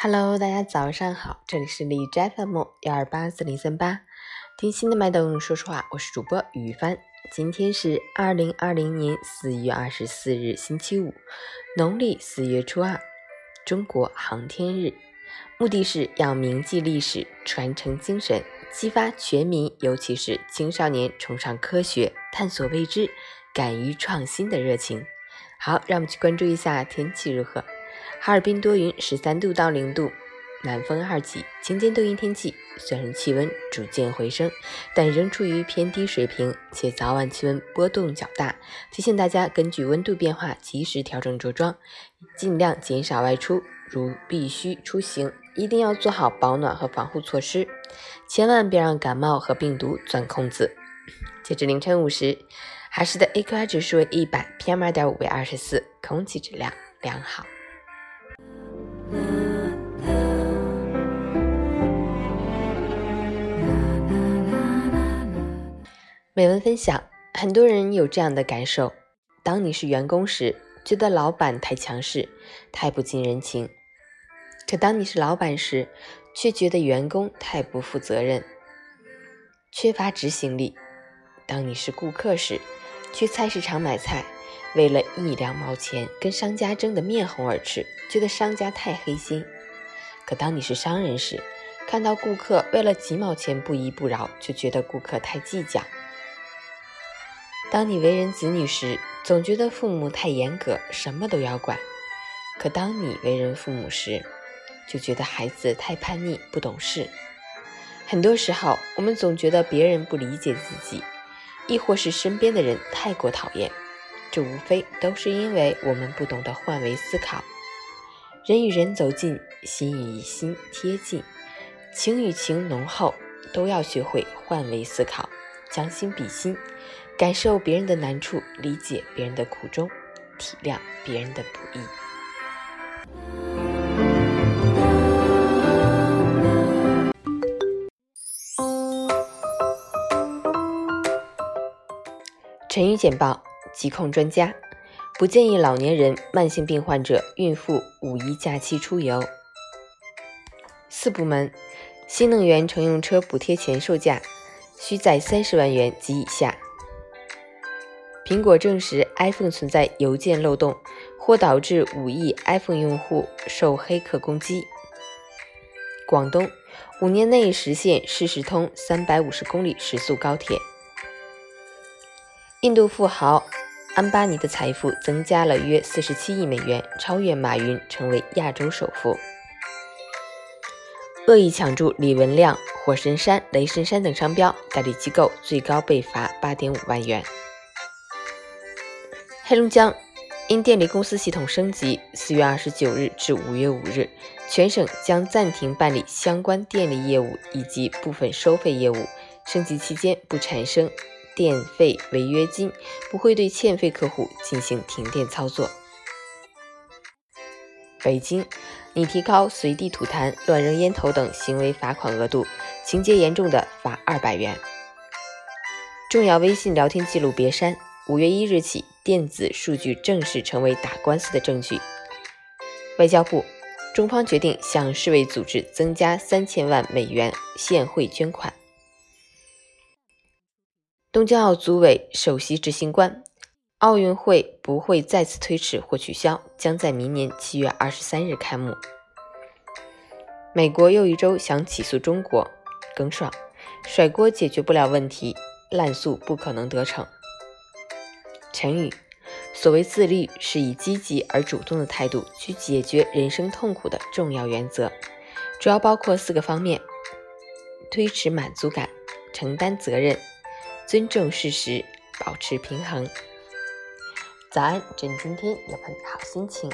Hello，大家早上好，这里是荔枝 FM 幺二八四零三八，听心的脉动，说实话，我是主播雨帆。今天是二零二零年四月二十四日，星期五，农历四月初二，中国航天日，目的是要铭记历史，传承精神，激发全民，尤其是青少年崇尚科学、探索未知、敢于创新的热情。好，让我们去关注一下天气如何。哈尔滨多云，十三度到零度，南风二级，晴间多云天气。虽然气温逐渐回升，但仍处于偏低水平，且早晚气温波动较大。提醒大家根据温度变化及时调整着装，尽量减少外出。如必须出行，一定要做好保暖和防护措施，千万别让感冒和病毒钻空子。截至凌晨五时，哈市的 AQI 指数为一百，PM 二点五为二十四，空气质量良好。美文分享：很多人有这样的感受，当你是员工时，觉得老板太强势，太不近人情；可当你是老板时，却觉得员工太不负责任，缺乏执行力。当你是顾客时，去菜市场买菜，为了一两毛钱跟商家争得面红耳赤，觉得商家太黑心；可当你是商人时，看到顾客为了几毛钱不依不饶，就觉得顾客太计较。当你为人子女时，总觉得父母太严格，什么都要管；可当你为人父母时，就觉得孩子太叛逆、不懂事。很多时候，我们总觉得别人不理解自己，亦或是身边的人太过讨厌。这无非都是因为我们不懂得换位思考。人与人走近，心与心贴近，情与情浓厚，都要学会换位思考，将心比心。感受别人的难处，理解别人的苦衷，体谅别人的不易。成语简报：疾控专家不建议老年人、慢性病患者、孕妇五一假期出游。四部门：新能源乘用车补贴前售价需在三十万元及以下。苹果证实 iPhone 存在邮件漏洞，或导致五亿 iPhone 用户受黑客攻击。广东五年内实现市时通三百五十公里时速高铁。印度富豪安巴尼的财富增加了约四十七亿美元，超越马云，成为亚洲首富。恶意抢注李文亮、火神山、雷神山等商标，代理机构最高被罚八点五万元。黑龙江因电力公司系统升级，四月二十九日至五月五日，全省将暂停办理相关电力业务以及部分收费业务。升级期间不产生电费违约金，不会对欠费客户进行停电操作。北京拟提高随地吐痰、乱扔烟头等行为罚款额度，情节严重的罚二百元。重要微信聊天记录别删。五月一日起。电子数据正式成为打官司的证据。外交部，中方决定向世卫组织增加三千万美元现汇捐款。东京奥组委首席执行官，奥运会不会再次推迟或取消，将在明年七月二十三日开幕。美国又一周想起诉中国，耿爽，甩锅解决不了问题，滥诉不可能得逞。成语，所谓自律，是以积极而主动的态度去解决人生痛苦的重要原则，主要包括四个方面：推迟满足感、承担责任、尊重事实、保持平衡。早安，祝你今天有份好心情。